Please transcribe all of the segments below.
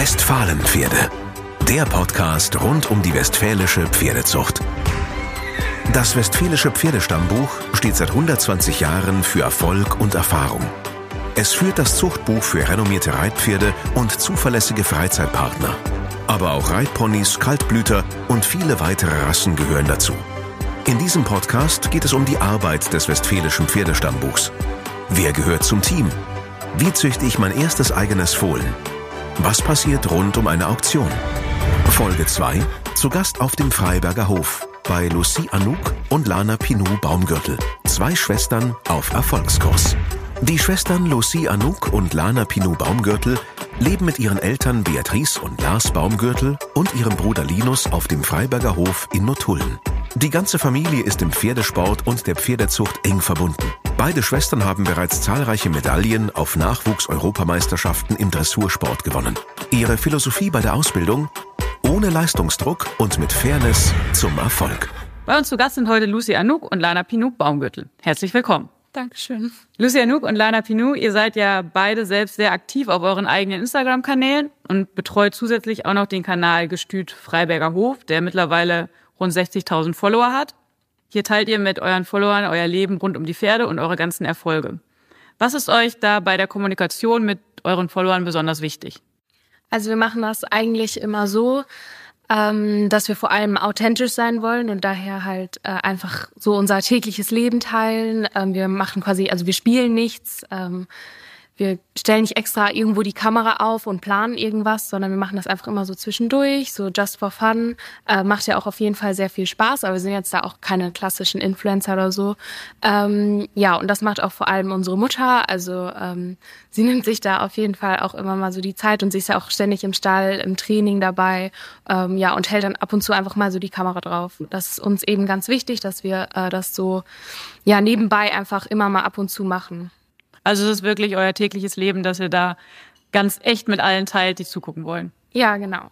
Westfalenpferde. Der Podcast rund um die westfälische Pferdezucht. Das Westfälische Pferdestammbuch steht seit 120 Jahren für Erfolg und Erfahrung. Es führt das Zuchtbuch für renommierte Reitpferde und zuverlässige Freizeitpartner. Aber auch Reitponys, Kaltblüter und viele weitere Rassen gehören dazu. In diesem Podcast geht es um die Arbeit des Westfälischen Pferdestammbuchs. Wer gehört zum Team? Wie züchte ich mein erstes eigenes Fohlen? Was passiert rund um eine Auktion? Folge 2. Zu Gast auf dem Freiberger Hof bei Lucie Anouk und Lana Pinou Baumgürtel. Zwei Schwestern auf Erfolgskurs. Die Schwestern Lucie Anouk und Lana Pinou Baumgürtel leben mit ihren Eltern Beatrice und Lars Baumgürtel und ihrem Bruder Linus auf dem Freiberger Hof in Nottuln. Die ganze Familie ist im Pferdesport und der Pferdezucht eng verbunden. Beide Schwestern haben bereits zahlreiche Medaillen auf Nachwuchs-Europameisterschaften im Dressursport gewonnen. Ihre Philosophie bei der Ausbildung? Ohne Leistungsdruck und mit Fairness zum Erfolg. Bei uns zu Gast sind heute Lucy Anouk und Lana Pinouk Baumgürtel. Herzlich willkommen. Dankeschön. Lucy Anouk und Lana Pinou, ihr seid ja beide selbst sehr aktiv auf euren eigenen Instagram-Kanälen und betreut zusätzlich auch noch den Kanal Gestüt Freiberger Hof, der mittlerweile rund 60.000 Follower hat. Hier teilt ihr mit euren Followern euer Leben rund um die Pferde und eure ganzen Erfolge. Was ist euch da bei der Kommunikation mit euren Followern besonders wichtig? Also wir machen das eigentlich immer so, ähm, dass wir vor allem authentisch sein wollen und daher halt äh, einfach so unser tägliches Leben teilen. Ähm, wir machen quasi, also wir spielen nichts. Ähm, wir stellen nicht extra irgendwo die Kamera auf und planen irgendwas, sondern wir machen das einfach immer so zwischendurch, so just for fun. Äh, macht ja auch auf jeden Fall sehr viel Spaß, aber wir sind jetzt da auch keine klassischen Influencer oder so. Ähm, ja, und das macht auch vor allem unsere Mutter. Also ähm, sie nimmt sich da auf jeden Fall auch immer mal so die Zeit und sie ist ja auch ständig im Stall, im Training dabei. Ähm, ja, und hält dann ab und zu einfach mal so die Kamera drauf. Das ist uns eben ganz wichtig, dass wir äh, das so ja nebenbei einfach immer mal ab und zu machen. Also es ist wirklich euer tägliches Leben, dass ihr da ganz echt mit allen teilt, die zugucken wollen. Ja, genau.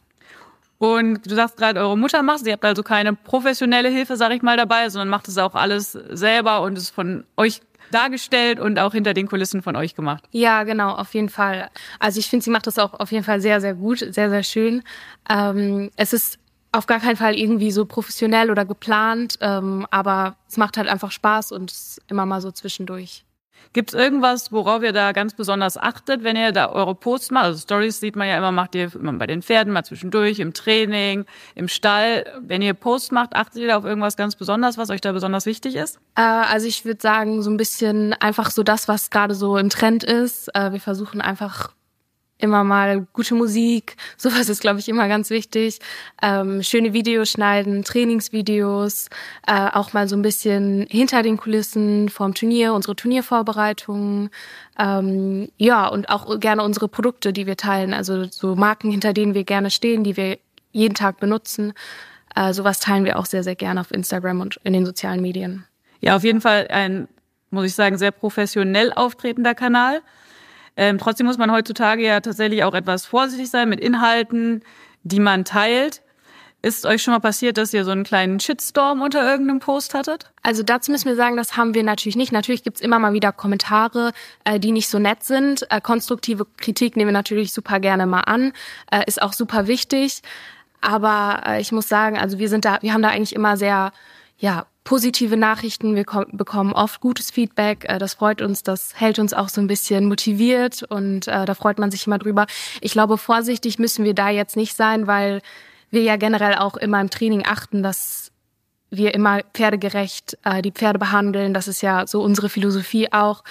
Und du sagst gerade, eure Mutter macht, sie habt also keine professionelle Hilfe, sag ich mal, dabei, sondern macht es auch alles selber und ist von euch dargestellt und auch hinter den Kulissen von euch gemacht. Ja, genau, auf jeden Fall. Also ich finde, sie macht das auch auf jeden Fall sehr, sehr gut, sehr, sehr schön. Ähm, es ist auf gar keinen Fall irgendwie so professionell oder geplant, ähm, aber es macht halt einfach Spaß und immer mal so zwischendurch. Gibt es irgendwas, worauf ihr da ganz besonders achtet, wenn ihr da eure Posts macht? Also Stories sieht man ja immer, macht ihr immer bei den Pferden, mal zwischendurch, im Training, im Stall. Wenn ihr Posts macht, achtet ihr da auf irgendwas ganz Besonderes, was euch da besonders wichtig ist? Äh, also ich würde sagen, so ein bisschen einfach so das, was gerade so im Trend ist. Äh, wir versuchen einfach immer mal gute Musik, sowas ist, glaube ich, immer ganz wichtig. Ähm, schöne Videos schneiden, Trainingsvideos, äh, auch mal so ein bisschen hinter den Kulissen vom Turnier, unsere Turniervorbereitungen. Ähm, ja, und auch gerne unsere Produkte, die wir teilen, also so Marken, hinter denen wir gerne stehen, die wir jeden Tag benutzen. Äh, sowas teilen wir auch sehr, sehr gerne auf Instagram und in den sozialen Medien. Ja, auf jeden Fall ein, muss ich sagen, sehr professionell auftretender Kanal. Ähm, trotzdem muss man heutzutage ja tatsächlich auch etwas vorsichtig sein mit Inhalten, die man teilt. Ist euch schon mal passiert, dass ihr so einen kleinen Shitstorm unter irgendeinem Post hattet? Also dazu müssen wir sagen, das haben wir natürlich nicht. Natürlich gibt's immer mal wieder Kommentare, äh, die nicht so nett sind. Äh, konstruktive Kritik nehmen wir natürlich super gerne mal an. Äh, ist auch super wichtig. Aber äh, ich muss sagen, also wir sind da, wir haben da eigentlich immer sehr, ja, positive Nachrichten, wir bekommen oft gutes Feedback. Äh, das freut uns, das hält uns auch so ein bisschen motiviert und äh, da freut man sich immer drüber. Ich glaube, vorsichtig müssen wir da jetzt nicht sein, weil wir ja generell auch immer im Training achten, dass wir immer pferdegerecht äh, die Pferde behandeln. Das ist ja so unsere Philosophie auch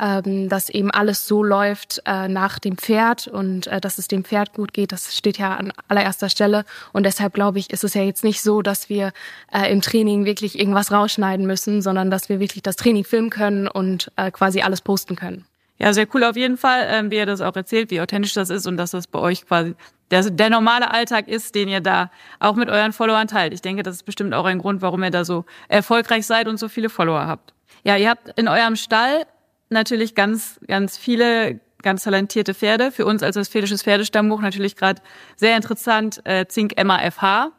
ähm, dass eben alles so läuft äh, nach dem Pferd und äh, dass es dem Pferd gut geht. Das steht ja an allererster Stelle. Und deshalb glaube ich, ist es ja jetzt nicht so, dass wir äh, im Training wirklich irgendwas rausschneiden müssen, sondern dass wir wirklich das Training filmen können und äh, quasi alles posten können. Ja, sehr cool auf jeden Fall, ähm, wie ihr das auch erzählt, wie authentisch das ist und dass das bei euch quasi der, der normale Alltag ist, den ihr da auch mit euren Followern teilt. Ich denke, das ist bestimmt auch ein Grund, warum ihr da so erfolgreich seid und so viele Follower habt. Ja, ihr habt in eurem Stall natürlich ganz, ganz viele ganz talentierte Pferde. Für uns als westfälisches Pferdestammbuch natürlich gerade sehr interessant äh, Zink Emma FH,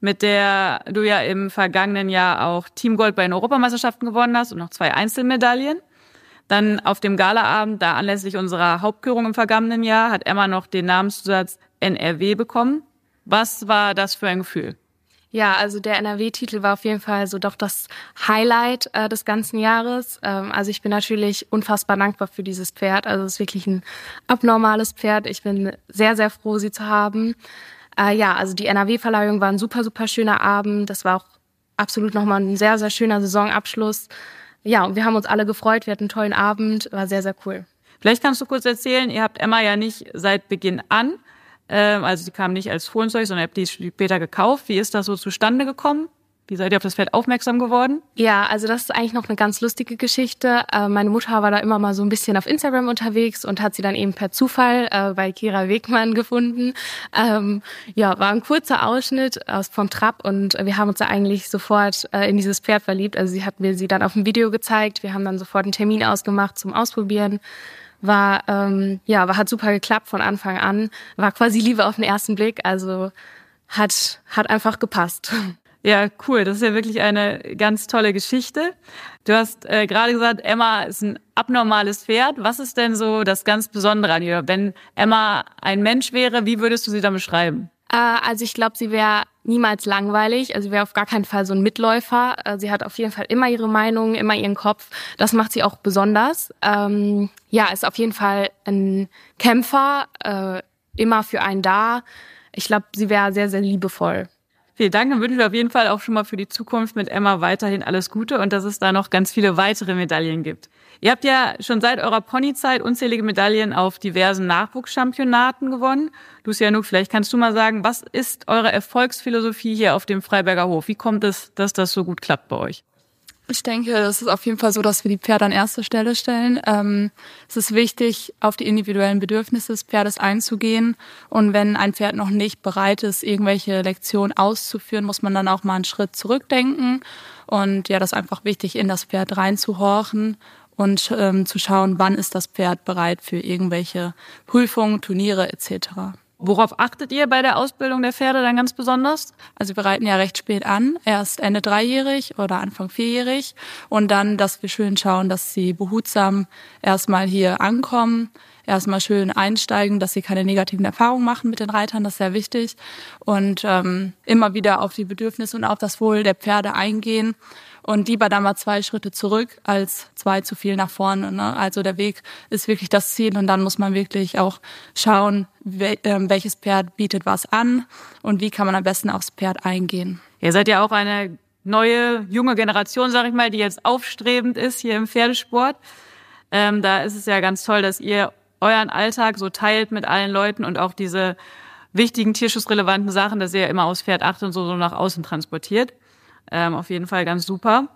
mit der du ja im vergangenen Jahr auch Team Gold bei den Europameisterschaften gewonnen hast und noch zwei Einzelmedaillen. Dann auf dem Galaabend, da anlässlich unserer Hauptkürung im vergangenen Jahr, hat Emma noch den Namenszusatz NRW bekommen. Was war das für ein Gefühl? Ja, also der NRW-Titel war auf jeden Fall so doch das Highlight äh, des ganzen Jahres. Ähm, also ich bin natürlich unfassbar dankbar für dieses Pferd. Also es ist wirklich ein abnormales Pferd. Ich bin sehr, sehr froh, sie zu haben. Äh, ja, also die NRW-Verleihung war ein super, super schöner Abend. Das war auch absolut nochmal ein sehr, sehr schöner Saisonabschluss. Ja, und wir haben uns alle gefreut. Wir hatten einen tollen Abend. War sehr, sehr cool. Vielleicht kannst du kurz erzählen, ihr habt Emma ja nicht seit Beginn an ähm, also sie kam nicht als Fohlenzeug, sondern ihr habt die später gekauft. Wie ist das so zustande gekommen? Wie seid ihr auf das Pferd aufmerksam geworden? Ja, also das ist eigentlich noch eine ganz lustige Geschichte. Äh, meine Mutter war da immer mal so ein bisschen auf Instagram unterwegs und hat sie dann eben per Zufall äh, bei Kira Wegmann gefunden. Ähm, ja, war ein kurzer Ausschnitt aus vom Trab und wir haben uns da eigentlich sofort äh, in dieses Pferd verliebt. Also sie hat mir sie dann auf dem Video gezeigt. Wir haben dann sofort einen Termin ausgemacht zum Ausprobieren war ähm, ja war hat super geklappt von Anfang an. War quasi Liebe auf den ersten Blick. Also hat hat einfach gepasst. Ja cool. Das ist ja wirklich eine ganz tolle Geschichte. Du hast äh, gerade gesagt Emma ist ein abnormales Pferd. Was ist denn so das ganz Besondere an ihr? Wenn Emma ein Mensch wäre wie würdest du sie dann beschreiben also ich glaube sie wäre niemals langweilig. Also sie wäre auf gar keinen Fall so ein Mitläufer. Äh, sie hat auf jeden Fall immer ihre Meinung, immer ihren Kopf. Das macht sie auch besonders. Ähm, ja, ist auf jeden Fall ein Kämpfer, äh, immer für einen da. Ich glaube, sie wäre sehr, sehr liebevoll. Vielen Dank. Dann wünschen wir auf jeden Fall auch schon mal für die Zukunft mit Emma weiterhin alles Gute und dass es da noch ganz viele weitere Medaillen gibt. Ihr habt ja schon seit eurer Ponyzeit unzählige Medaillen auf diversen Nachwuchschampionaten gewonnen. Lucia Nuk, vielleicht kannst du mal sagen, was ist eure Erfolgsphilosophie hier auf dem Freiberger Hof? Wie kommt es, dass das so gut klappt bei euch? Ich denke, es ist auf jeden Fall so, dass wir die Pferde an erste Stelle stellen. Ähm, es ist wichtig, auf die individuellen Bedürfnisse des Pferdes einzugehen. Und wenn ein Pferd noch nicht bereit ist, irgendwelche Lektionen auszuführen, muss man dann auch mal einen Schritt zurückdenken. Und ja, das ist einfach wichtig, in das Pferd reinzuhorchen und ähm, zu schauen, wann ist das Pferd bereit für irgendwelche Prüfungen, Turniere etc. Worauf achtet ihr bei der Ausbildung der Pferde dann ganz besonders? Also wir reiten ja recht spät an, erst Ende dreijährig oder Anfang vierjährig. Und dann, dass wir schön schauen, dass sie behutsam erstmal hier ankommen, erstmal schön einsteigen, dass sie keine negativen Erfahrungen machen mit den Reitern, das ist sehr wichtig. Und ähm, immer wieder auf die Bedürfnisse und auf das Wohl der Pferde eingehen und lieber dann mal zwei Schritte zurück als zwei zu viel nach vorne. Ne? Also der Weg ist wirklich das Ziel und dann muss man wirklich auch schauen, ähm, welches Pferd bietet was an und wie kann man am besten aufs Pferd eingehen. Ihr seid ja auch eine neue, junge Generation, sag ich mal, die jetzt aufstrebend ist hier im Pferdesport. Ähm, da ist es ja ganz toll, dass ihr euren Alltag so teilt mit allen Leuten und auch diese wichtigen tierschutzrelevanten Sachen, dass ihr immer aufs Pferd achtet und so, so nach außen transportiert. Ähm, auf jeden Fall ganz super.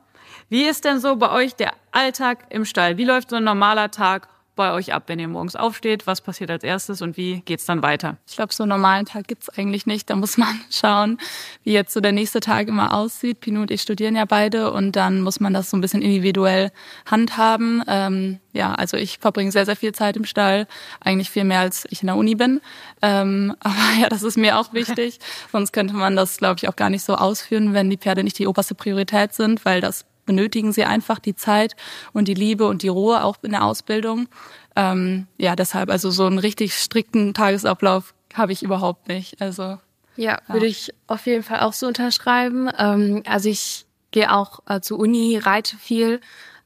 Wie ist denn so bei euch der Alltag im Stall? Wie läuft so ein normaler Tag bei euch ab, wenn ihr morgens aufsteht? Was passiert als erstes und wie geht's dann weiter? Ich glaube, so einen normalen Tag gibt's eigentlich nicht. Da muss man schauen, wie jetzt so der nächste Tag immer aussieht. Pino und ich studieren ja beide und dann muss man das so ein bisschen individuell handhaben. Ähm, ja, also ich verbringe sehr, sehr viel Zeit im Stall, eigentlich viel mehr als ich in der Uni bin. Ähm, aber ja, das ist mir auch wichtig. Sonst könnte man das, glaube ich, auch gar nicht so ausführen, wenn die Pferde nicht die oberste Priorität sind, weil das benötigen sie einfach die Zeit und die Liebe und die Ruhe auch in der Ausbildung. Ähm, ja, deshalb, also so einen richtig strikten Tagesablauf habe ich überhaupt nicht. Also ja, ja, würde ich auf jeden Fall auch so unterschreiben. Ähm, also ich gehe auch äh, zur Uni, reite viel,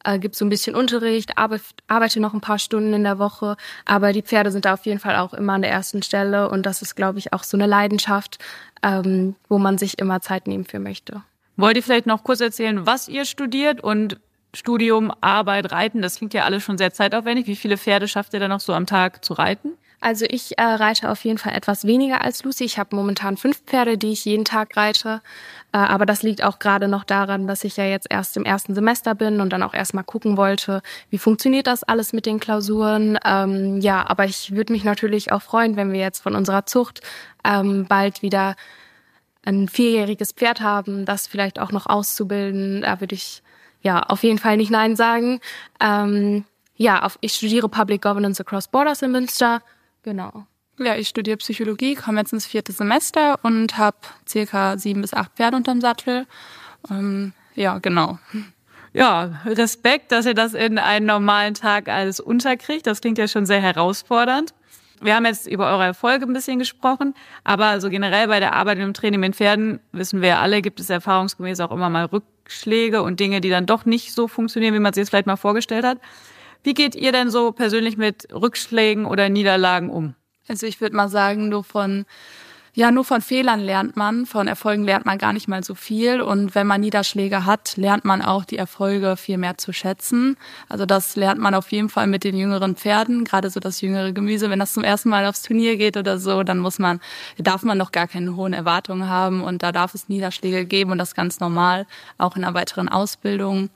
äh, gibt so ein bisschen Unterricht, arbeite, arbeite noch ein paar Stunden in der Woche, aber die Pferde sind da auf jeden Fall auch immer an der ersten Stelle und das ist, glaube ich, auch so eine Leidenschaft, ähm, wo man sich immer Zeit nehmen für möchte. Wollt ihr vielleicht noch kurz erzählen, was ihr studiert und Studium, Arbeit, Reiten? Das klingt ja alles schon sehr zeitaufwendig. Wie viele Pferde schafft ihr da noch so am Tag zu reiten? Also ich äh, reite auf jeden Fall etwas weniger als Lucy. Ich habe momentan fünf Pferde, die ich jeden Tag reite. Äh, aber das liegt auch gerade noch daran, dass ich ja jetzt erst im ersten Semester bin und dann auch erstmal gucken wollte, wie funktioniert das alles mit den Klausuren. Ähm, ja, aber ich würde mich natürlich auch freuen, wenn wir jetzt von unserer Zucht ähm, bald wieder ein vierjähriges Pferd haben, das vielleicht auch noch auszubilden, da würde ich ja auf jeden Fall nicht Nein sagen. Ähm, ja, auf, ich studiere Public Governance Across Borders in Münster. Genau. Ja, ich studiere Psychologie, komme jetzt ins vierte Semester und habe circa sieben bis acht Pferde unterm Sattel. Ähm, ja, genau. Ja, Respekt, dass ihr das in einen normalen Tag alles unterkriegt. Das klingt ja schon sehr herausfordernd. Wir haben jetzt über eure Erfolge ein bisschen gesprochen, aber so generell bei der Arbeit im Training mit Pferden, wissen wir ja alle, gibt es erfahrungsgemäß auch immer mal Rückschläge und Dinge, die dann doch nicht so funktionieren, wie man sich es vielleicht mal vorgestellt hat. Wie geht ihr denn so persönlich mit Rückschlägen oder Niederlagen um? Also ich würde mal sagen, nur von ja, nur von Fehlern lernt man, von Erfolgen lernt man gar nicht mal so viel. Und wenn man Niederschläge hat, lernt man auch die Erfolge viel mehr zu schätzen. Also das lernt man auf jeden Fall mit den jüngeren Pferden, gerade so das jüngere Gemüse. Wenn das zum ersten Mal aufs Turnier geht oder so, dann muss man, darf man noch gar keine hohen Erwartungen haben und da darf es Niederschläge geben und das ganz normal, auch in einer weiteren Ausbildung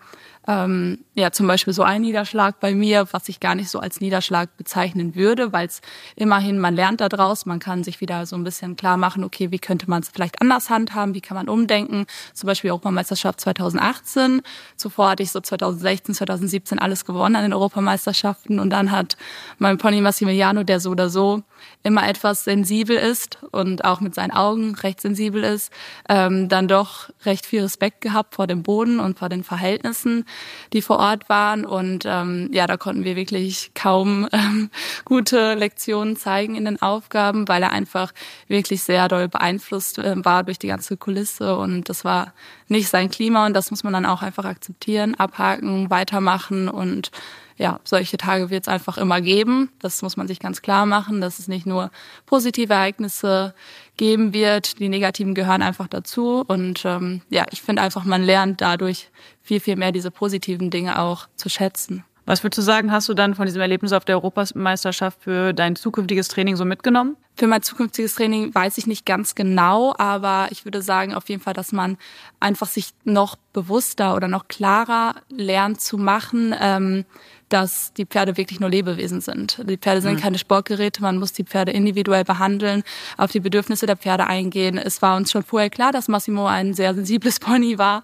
ähm, ja zum Beispiel so ein Niederschlag bei mir, was ich gar nicht so als Niederschlag bezeichnen würde, weil es immerhin, man lernt da draus, man kann sich wieder so ein bisschen klar machen, okay, wie könnte man es vielleicht anders handhaben, wie kann man umdenken, zum Beispiel Europameisterschaft 2018, zuvor hatte ich so 2016, 2017 alles gewonnen an den Europameisterschaften. Und dann hat mein Pony Massimiliano, der so oder so immer etwas sensibel ist und auch mit seinen Augen recht sensibel ist, ähm, dann doch recht viel Respekt gehabt vor dem Boden und vor den Verhältnissen, die vor Ort waren. Und ähm, ja, da konnten wir wirklich kaum ähm, gute Lektionen zeigen in den Aufgaben, weil er einfach wirklich sehr doll beeinflusst äh, war durch die ganze Kulisse. Und das war nicht sein Klima und das muss man dann auch einfach akzeptieren, abhaken, weitermachen und ja, solche Tage wird es einfach immer geben. Das muss man sich ganz klar machen, dass es nicht nur positive Ereignisse geben wird. Die negativen gehören einfach dazu. Und ähm, ja, ich finde einfach, man lernt dadurch viel, viel mehr diese positiven Dinge auch zu schätzen. Was würdest du sagen, hast du dann von diesem Erlebnis auf der Europameisterschaft für dein zukünftiges Training so mitgenommen? Für mein zukünftiges Training weiß ich nicht ganz genau, aber ich würde sagen auf jeden Fall, dass man einfach sich noch bewusster oder noch klarer lernt zu machen, ähm, dass die Pferde wirklich nur Lebewesen sind. Die Pferde sind mhm. keine Sportgeräte, man muss die Pferde individuell behandeln, auf die Bedürfnisse der Pferde eingehen. Es war uns schon vorher klar, dass Massimo ein sehr sensibles Pony war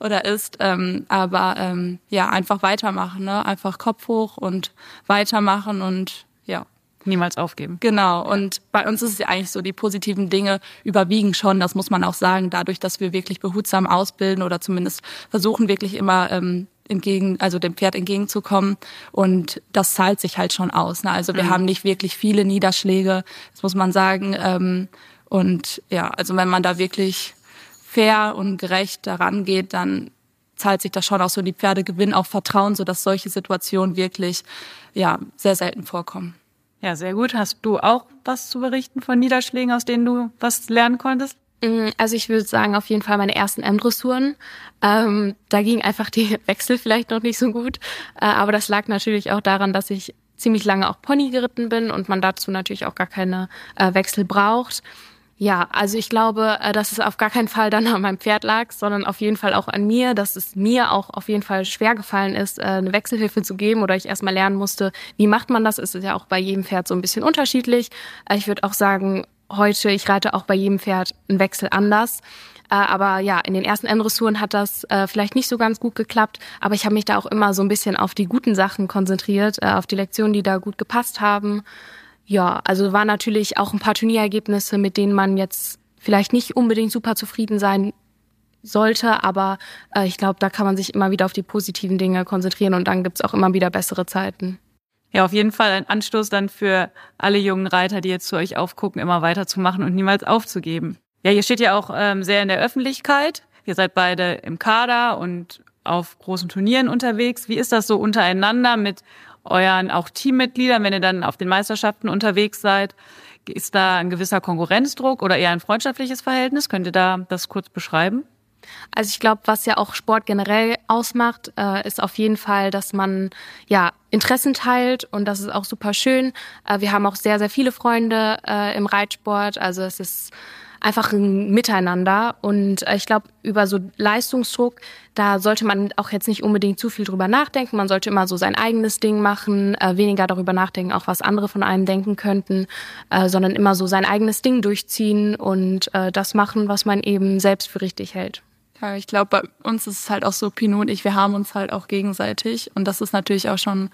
oder ist, ähm, aber ähm, ja, einfach weitermachen, ne? einfach Kopf hoch und weitermachen und ja. Niemals aufgeben. Genau. Und bei uns ist es ja eigentlich so, die positiven Dinge überwiegen schon, das muss man auch sagen, dadurch, dass wir wirklich behutsam ausbilden oder zumindest versuchen wirklich immer ähm, entgegen, also dem Pferd entgegenzukommen. Und das zahlt sich halt schon aus. Ne? Also wir mhm. haben nicht wirklich viele Niederschläge, das muss man sagen. Ähm, und ja, also wenn man da wirklich fair und gerecht daran geht, dann zahlt sich das schon auch so. Die Pferde gewinnen auch Vertrauen, sodass solche Situationen wirklich ja sehr selten vorkommen. Ja, sehr gut. Hast du auch was zu berichten von Niederschlägen, aus denen du was lernen konntest? Mm, also ich würde sagen, auf jeden Fall meine ersten M-Dressuren. Ähm, da ging einfach die Wechsel vielleicht noch nicht so gut. Äh, aber das lag natürlich auch daran, dass ich ziemlich lange auch Pony geritten bin und man dazu natürlich auch gar keine äh, Wechsel braucht. Ja, also ich glaube, äh, dass es auf gar keinen Fall dann an meinem Pferd lag, sondern auf jeden Fall auch an mir, dass es mir auch auf jeden Fall schwer gefallen ist, äh, eine Wechselhilfe zu geben oder ich erstmal lernen musste, wie macht man das? Es ist ja auch bei jedem Pferd so ein bisschen unterschiedlich. Äh, ich würde auch sagen, heute, ich reite auch bei jedem Pferd einen Wechsel anders. Äh, aber ja, in den ersten N-Dressuren hat das äh, vielleicht nicht so ganz gut geklappt. Aber ich habe mich da auch immer so ein bisschen auf die guten Sachen konzentriert, äh, auf die Lektionen, die da gut gepasst haben. Ja, also war natürlich auch ein paar Turnierergebnisse, mit denen man jetzt vielleicht nicht unbedingt super zufrieden sein sollte, aber äh, ich glaube, da kann man sich immer wieder auf die positiven Dinge konzentrieren und dann gibt's auch immer wieder bessere Zeiten. Ja, auf jeden Fall ein Anstoß dann für alle jungen Reiter, die jetzt zu euch aufgucken, immer weiterzumachen und niemals aufzugeben. Ja, ihr steht ja auch ähm, sehr in der Öffentlichkeit. Ihr seid beide im Kader und auf großen Turnieren unterwegs. Wie ist das so untereinander mit euren auch Teammitgliedern, wenn ihr dann auf den Meisterschaften unterwegs seid? Ist da ein gewisser Konkurrenzdruck oder eher ein freundschaftliches Verhältnis? Könnt ihr da das kurz beschreiben? Also ich glaube, was ja auch Sport generell ausmacht, äh, ist auf jeden Fall, dass man ja Interessen teilt und das ist auch super schön. Äh, wir haben auch sehr, sehr viele Freunde äh, im Reitsport. Also es ist einfach ein Miteinander. Und äh, ich glaube, über so Leistungsdruck, da sollte man auch jetzt nicht unbedingt zu viel drüber nachdenken. Man sollte immer so sein eigenes Ding machen, äh, weniger darüber nachdenken, auch was andere von einem denken könnten, äh, sondern immer so sein eigenes Ding durchziehen und das machen, was man eben selbst für richtig hält. Ja, ich glaube, bei uns ist es halt auch so, Pinot und ich, wir haben uns halt auch gegenseitig. Und das ist natürlich auch schon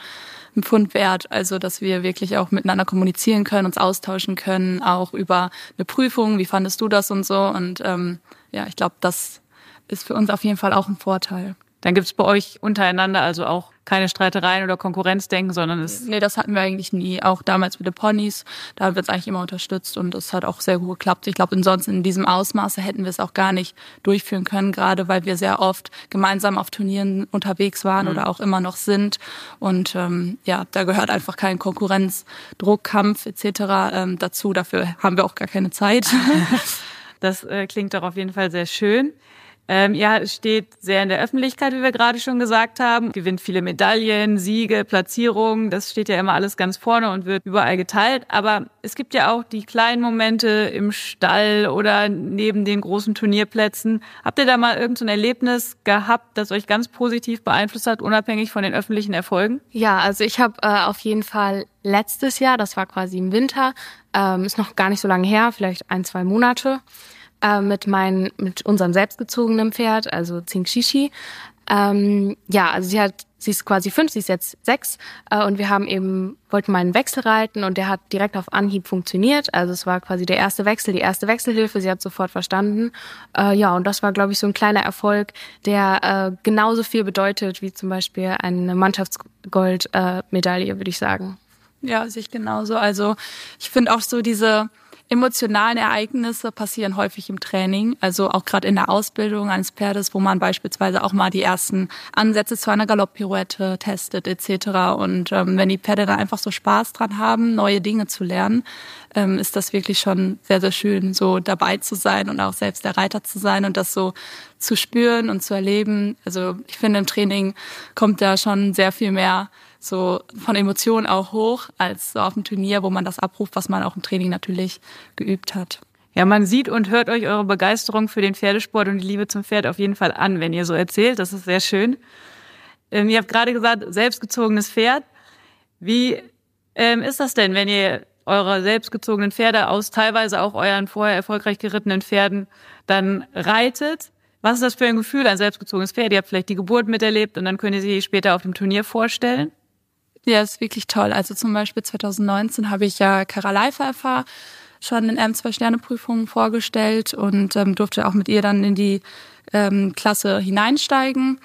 ein Pfund wert. Also, dass wir wirklich auch miteinander kommunizieren können, uns austauschen können, auch über eine Prüfung, wie fandest du das und so. Und ähm, ja, ich glaube, das ist für uns auf jeden Fall auch ein Vorteil. Dann gibt's bei euch untereinander also auch keine Streitereien oder Konkurrenzdenken, sondern es. Nee, das hatten wir eigentlich nie. Auch damals mit den Ponys, da wird es eigentlich immer unterstützt und das hat auch sehr gut geklappt. Ich glaube, ansonsten in diesem Ausmaße hätten wir es auch gar nicht durchführen können, gerade weil wir sehr oft gemeinsam auf Turnieren unterwegs waren mhm. oder auch immer noch sind. Und ähm, ja, da gehört einfach kein Konkurrenz, Druck, Kampf etc. Ähm, dazu. Dafür haben wir auch gar keine Zeit. das äh, klingt doch auf jeden Fall sehr schön. Ähm, ja, steht sehr in der Öffentlichkeit, wie wir gerade schon gesagt haben, gewinnt viele Medaillen, Siege, Platzierungen. Das steht ja immer alles ganz vorne und wird überall geteilt. Aber es gibt ja auch die kleinen Momente im Stall oder neben den großen Turnierplätzen. Habt ihr da mal irgendein so Erlebnis gehabt, das euch ganz positiv beeinflusst hat, unabhängig von den öffentlichen Erfolgen? Ja, also ich habe äh, auf jeden Fall letztes Jahr, das war quasi im Winter, ähm, ist noch gar nicht so lange her, vielleicht ein, zwei Monate, äh, mit meinen, mit unserem selbstgezogenen Pferd, also Zinkshishi. Ähm, ja, also sie hat, sie ist quasi fünf, sie ist jetzt sechs äh, und wir haben eben, wollten mal einen Wechsel reiten und der hat direkt auf Anhieb funktioniert. Also es war quasi der erste Wechsel, die erste Wechselhilfe, sie hat sofort verstanden. Äh, ja, und das war, glaube ich, so ein kleiner Erfolg, der äh, genauso viel bedeutet wie zum Beispiel eine Mannschaftsgoldmedaille, äh, würde ich sagen. Ja, sich genauso. Also ich finde auch so diese emotionalen Ereignisse passieren häufig im Training, also auch gerade in der Ausbildung eines Pferdes, wo man beispielsweise auch mal die ersten Ansätze zu einer Galopppirouette testet etc. Und ähm, wenn die Pferde da einfach so Spaß dran haben, neue Dinge zu lernen, ähm, ist das wirklich schon sehr, sehr schön, so dabei zu sein und auch selbst der Reiter zu sein und das so zu spüren und zu erleben. Also ich finde, im Training kommt da schon sehr viel mehr so von Emotionen auch hoch, als so auf dem Turnier, wo man das abruft, was man auch im Training natürlich geübt hat. Ja, man sieht und hört euch eure Begeisterung für den Pferdesport und die Liebe zum Pferd auf jeden Fall an, wenn ihr so erzählt. Das ist sehr schön. Ähm, ihr habt gerade gesagt, selbstgezogenes Pferd. Wie ähm, ist das denn, wenn ihr eure selbstgezogenen Pferde aus teilweise auch euren vorher erfolgreich gerittenen Pferden dann reitet? Was ist das für ein Gefühl, ein selbstgezogenes Pferd? Ihr habt vielleicht die Geburt miterlebt und dann könnt ihr sie später auf dem Turnier vorstellen? Ja, ist wirklich toll. Also zum Beispiel 2019 habe ich ja Karalei FFH schon in M2-Sterne-Prüfungen vorgestellt und ähm, durfte auch mit ihr dann in die ähm, Klasse hineinsteigen.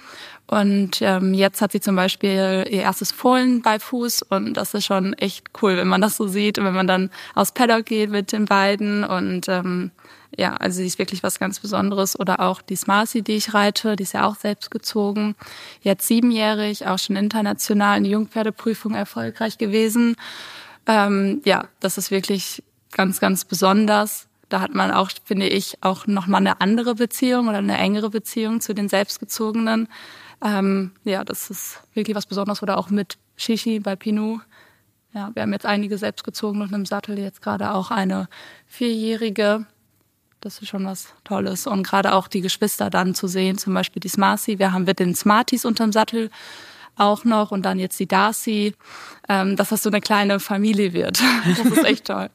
Und ähm, jetzt hat sie zum Beispiel ihr erstes Fohlen bei Fuß und das ist schon echt cool, wenn man das so sieht und wenn man dann aus Paddock geht mit den beiden und ähm, ja, also sie ist wirklich was ganz Besonderes. Oder auch die Smarty, die ich reite, die ist ja auch selbst gezogen. Jetzt siebenjährig, auch schon international in Jungpferdeprüfung erfolgreich gewesen. Ähm, ja, das ist wirklich ganz, ganz besonders. Da hat man auch, finde ich, auch nochmal eine andere Beziehung oder eine engere Beziehung zu den Selbstgezogenen. Ähm, ja, das ist wirklich was Besonderes. Oder auch mit Shishi bei Pinu. Ja, wir haben jetzt einige selbstgezogen und im Sattel jetzt gerade auch eine vierjährige. Das ist schon was Tolles. Und gerade auch die Geschwister dann zu sehen, zum Beispiel die Smarty. Wir haben mit den Smarties unterm Sattel auch noch und dann jetzt die Darcy, ähm, dass das so eine kleine Familie wird. Das ist echt toll.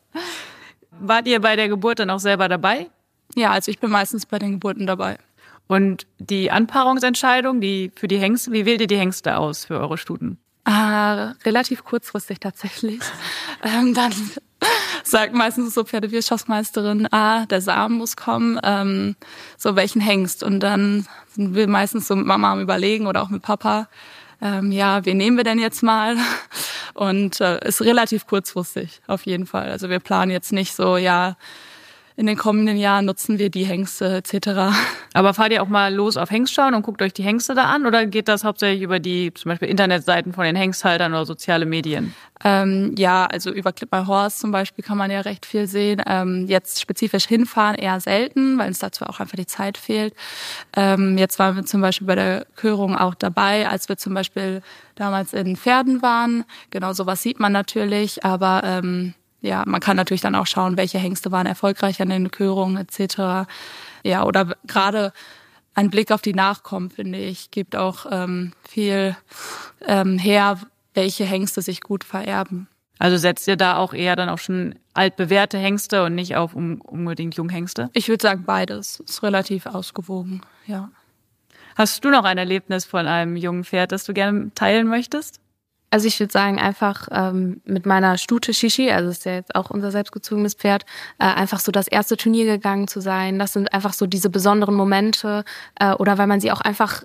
Wart ihr bei der Geburt dann auch selber dabei? Ja, also ich bin meistens bei den Geburten dabei. Und die Anpaarungsentscheidung, die für die Hengste, wie wählt ihr die Hengste aus für eure Stuten? Ah, relativ kurzfristig tatsächlich. ähm, dann sagt meistens so Pferdewirtschaftsmeisterin, ah, der Samen muss kommen, ähm, so welchen Hengst. Und dann sind wir meistens so mit Mama am überlegen oder auch mit Papa, ähm, ja, wen nehmen wir denn jetzt mal? Und äh, ist relativ kurzfristig, auf jeden Fall. Also wir planen jetzt nicht so, ja, in den kommenden Jahren nutzen wir die Hengste etc. Aber fahrt ihr auch mal los auf Hengstschauen und guckt euch die Hengste da an oder geht das hauptsächlich über die zum Beispiel Internetseiten von den Hengsthaltern oder soziale Medien? Ähm, ja, also über Clip My Horse zum Beispiel kann man ja recht viel sehen. Ähm, jetzt spezifisch hinfahren eher selten, weil uns dazu auch einfach die Zeit fehlt. Ähm, jetzt waren wir zum Beispiel bei der Körung auch dabei, als wir zum Beispiel damals in Pferden waren. Genau sowas sieht man natürlich, aber ähm, ja, man kann natürlich dann auch schauen, welche Hengste waren erfolgreich an den Körungen etc. Ja, oder gerade ein Blick auf die Nachkommen, finde ich, gibt auch ähm, viel ähm, her, welche Hengste sich gut vererben. Also setzt ihr da auch eher dann auch schon altbewährte Hengste und nicht auf um, unbedingt Junghengste? Ich würde sagen beides. Ist relativ ausgewogen, ja. Hast du noch ein Erlebnis von einem jungen Pferd, das du gerne teilen möchtest? Also ich würde sagen, einfach ähm, mit meiner Stute Shishi, also ist ja jetzt auch unser selbstgezogenes Pferd, äh, einfach so das erste Turnier gegangen zu sein. Das sind einfach so diese besonderen Momente äh, oder weil man sie auch einfach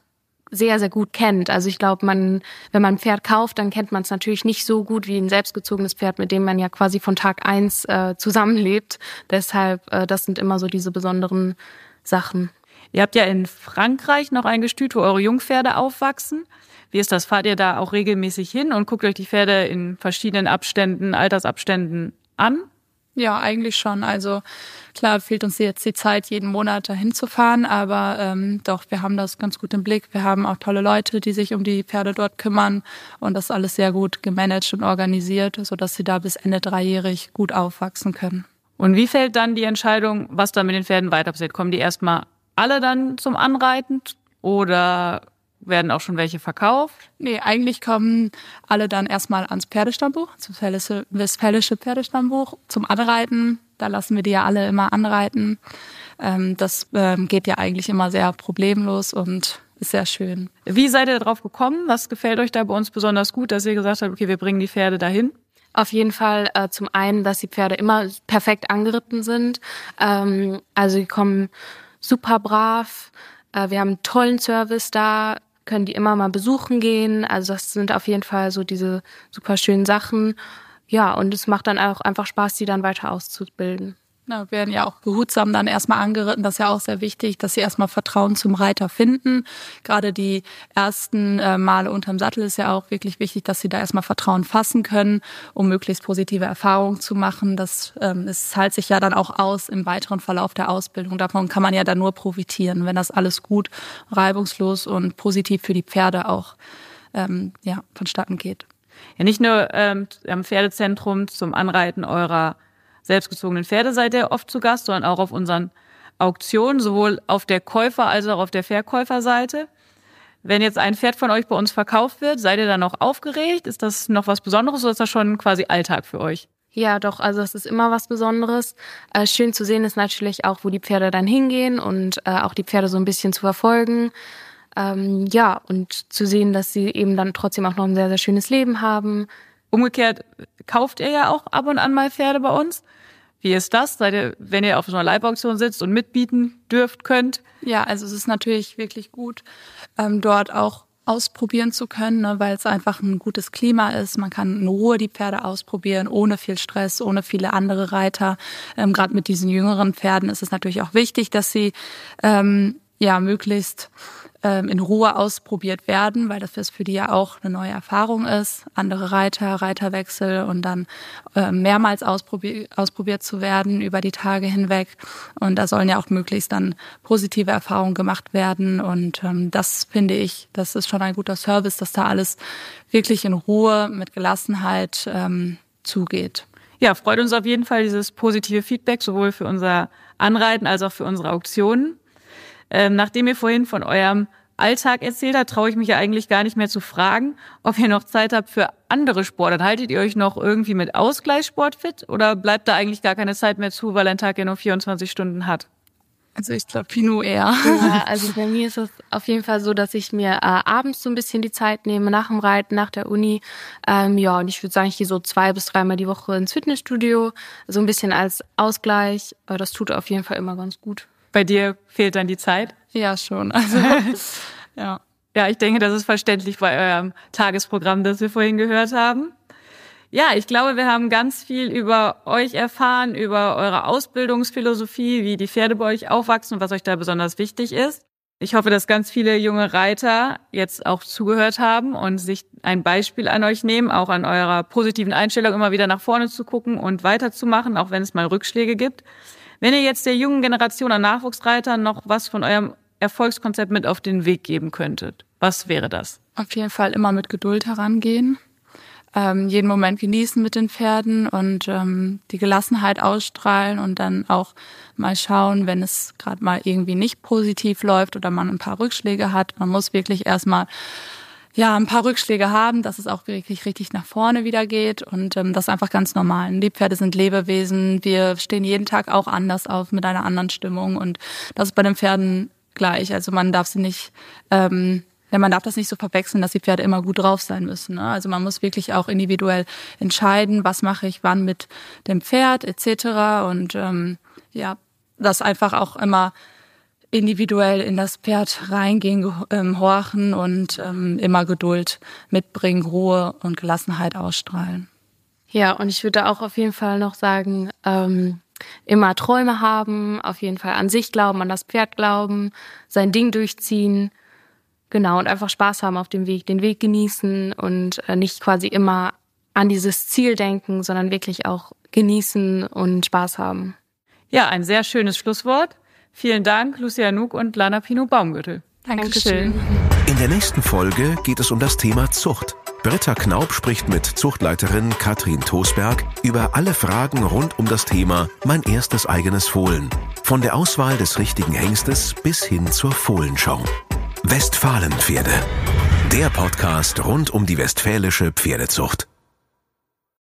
sehr, sehr gut kennt. Also ich glaube, man, wenn man ein Pferd kauft, dann kennt man es natürlich nicht so gut wie ein selbstgezogenes Pferd, mit dem man ja quasi von Tag eins äh, zusammenlebt. Deshalb, äh, das sind immer so diese besonderen Sachen. Ihr habt ja in Frankreich noch ein Gestüt, wo eure Jungpferde aufwachsen. Wie ist das? Fahrt ihr da auch regelmäßig hin und guckt euch die Pferde in verschiedenen Abständen, Altersabständen an? Ja, eigentlich schon. Also klar fehlt uns jetzt die Zeit, jeden Monat dahin zu fahren, aber ähm, doch, wir haben das ganz gut im Blick. Wir haben auch tolle Leute, die sich um die Pferde dort kümmern und das alles sehr gut gemanagt und organisiert, sodass sie da bis Ende dreijährig gut aufwachsen können. Und wie fällt dann die Entscheidung, was da mit den Pferden weiter passiert? Kommen die erstmal alle dann zum Anreiten oder werden auch schon welche verkauft? Nee, eigentlich kommen alle dann erstmal ans Pferdestammbuch, zum Westfälische Pferdestammbuch, zum Anreiten. Da lassen wir die ja alle immer anreiten. Ähm, das ähm, geht ja eigentlich immer sehr problemlos und ist sehr schön. Wie seid ihr darauf gekommen? Was gefällt euch da bei uns besonders gut, dass ihr gesagt habt, okay, wir bringen die Pferde dahin? Auf jeden Fall äh, zum einen, dass die Pferde immer perfekt angeritten sind. Ähm, also sie kommen super brav. Äh, wir haben einen tollen Service da können die immer mal besuchen gehen. Also das sind auf jeden Fall so diese super schönen Sachen. Ja, und es macht dann auch einfach Spaß, die dann weiter auszubilden. Ja, werden ja auch behutsam dann erstmal angeritten. Das ist ja auch sehr wichtig, dass sie erstmal Vertrauen zum Reiter finden. Gerade die ersten äh, Male unterm Sattel ist ja auch wirklich wichtig, dass sie da erstmal Vertrauen fassen können, um möglichst positive Erfahrungen zu machen. Das ähm, es zahlt sich ja dann auch aus im weiteren Verlauf der Ausbildung. Davon kann man ja dann nur profitieren, wenn das alles gut, reibungslos und positiv für die Pferde auch ähm, ja, vonstatten geht. Ja, nicht nur ähm, am Pferdezentrum zum Anreiten eurer selbstgezogenen Pferde seid ihr oft zu Gast, sondern auch auf unseren Auktionen, sowohl auf der Käufer- als auch auf der Verkäuferseite. Wenn jetzt ein Pferd von euch bei uns verkauft wird, seid ihr dann noch aufgeregt? Ist das noch was Besonderes oder ist das schon quasi Alltag für euch? Ja, doch, also es ist immer was Besonderes. Äh, schön zu sehen ist natürlich auch, wo die Pferde dann hingehen und äh, auch die Pferde so ein bisschen zu verfolgen. Ähm, ja, und zu sehen, dass sie eben dann trotzdem auch noch ein sehr, sehr schönes Leben haben. Umgekehrt kauft ihr ja auch ab und an mal Pferde bei uns. Wie ist das? Seid ihr, wenn ihr auf so einer Leibauktion sitzt und mitbieten dürft, könnt? Ja, also es ist natürlich wirklich gut, ähm, dort auch ausprobieren zu können, ne, weil es einfach ein gutes Klima ist. Man kann in Ruhe die Pferde ausprobieren, ohne viel Stress, ohne viele andere Reiter. Ähm, Gerade mit diesen jüngeren Pferden ist es natürlich auch wichtig, dass sie ähm, ja möglichst ähm, in Ruhe ausprobiert werden, weil das für die ja auch eine neue Erfahrung ist. Andere Reiter, Reiterwechsel und dann äh, mehrmals ausprobier ausprobiert zu werden über die Tage hinweg. Und da sollen ja auch möglichst dann positive Erfahrungen gemacht werden. Und ähm, das finde ich, das ist schon ein guter Service, dass da alles wirklich in Ruhe mit Gelassenheit ähm, zugeht. Ja, freut uns auf jeden Fall dieses positive Feedback, sowohl für unser Anreiten als auch für unsere Auktionen. Ähm, nachdem ihr vorhin von eurem Alltag erzählt habt, traue ich mich ja eigentlich gar nicht mehr zu fragen, ob ihr noch Zeit habt für andere Sportarten. Haltet ihr euch noch irgendwie mit Ausgleichssport fit oder bleibt da eigentlich gar keine Zeit mehr zu, weil ein Tag ja nur 24 Stunden hat? Also ich glaube Pino eher. Ja, also bei mir ist es auf jeden Fall so, dass ich mir äh, abends so ein bisschen die Zeit nehme, nach dem Reiten, nach der Uni. Ähm, ja, und ich würde sagen, ich gehe so zwei bis dreimal die Woche ins Fitnessstudio, so ein bisschen als Ausgleich. Aber das tut auf jeden Fall immer ganz gut. Bei dir fehlt dann die Zeit? Ja, schon. Also, ja. Ja, ich denke, das ist verständlich bei eurem Tagesprogramm, das wir vorhin gehört haben. Ja, ich glaube, wir haben ganz viel über euch erfahren, über eure Ausbildungsphilosophie, wie die Pferde bei euch aufwachsen und was euch da besonders wichtig ist. Ich hoffe, dass ganz viele junge Reiter jetzt auch zugehört haben und sich ein Beispiel an euch nehmen, auch an eurer positiven Einstellung immer wieder nach vorne zu gucken und weiterzumachen, auch wenn es mal Rückschläge gibt. Wenn ihr jetzt der jungen Generation an Nachwuchsreitern noch was von eurem Erfolgskonzept mit auf den Weg geben könntet, was wäre das? Auf jeden Fall immer mit Geduld herangehen, ähm, jeden Moment genießen mit den Pferden und ähm, die Gelassenheit ausstrahlen und dann auch mal schauen, wenn es gerade mal irgendwie nicht positiv läuft oder man ein paar Rückschläge hat. Man muss wirklich erstmal ja, ein paar Rückschläge haben, dass es auch wirklich richtig nach vorne wieder geht und ähm, das ist einfach ganz normal. Die Pferde sind Lebewesen, wir stehen jeden Tag auch anders auf mit einer anderen Stimmung und das ist bei den Pferden gleich. Also man darf sie nicht, ähm, man darf das nicht so verwechseln, dass die Pferde immer gut drauf sein müssen. Ne? Also man muss wirklich auch individuell entscheiden, was mache ich wann mit dem Pferd etc. Und ähm, ja, das einfach auch immer individuell in das Pferd reingehen, ähm, horchen und ähm, immer Geduld mitbringen, Ruhe und Gelassenheit ausstrahlen. Ja, und ich würde auch auf jeden Fall noch sagen, ähm, immer Träume haben, auf jeden Fall an sich glauben, an das Pferd glauben, sein Ding durchziehen. Genau, und einfach Spaß haben auf dem Weg, den Weg genießen und äh, nicht quasi immer an dieses Ziel denken, sondern wirklich auch genießen und Spaß haben. Ja, ein sehr schönes Schlusswort. Vielen Dank, Lucia Nuk und Lana Pino Baumgürtel. Dankeschön. In der nächsten Folge geht es um das Thema Zucht. Britta Knaub spricht mit Zuchtleiterin Katrin Tosberg über alle Fragen rund um das Thema Mein erstes eigenes Fohlen. Von der Auswahl des richtigen Hengstes bis hin zur Fohlenschau. Westfalenpferde. Der Podcast rund um die westfälische Pferdezucht.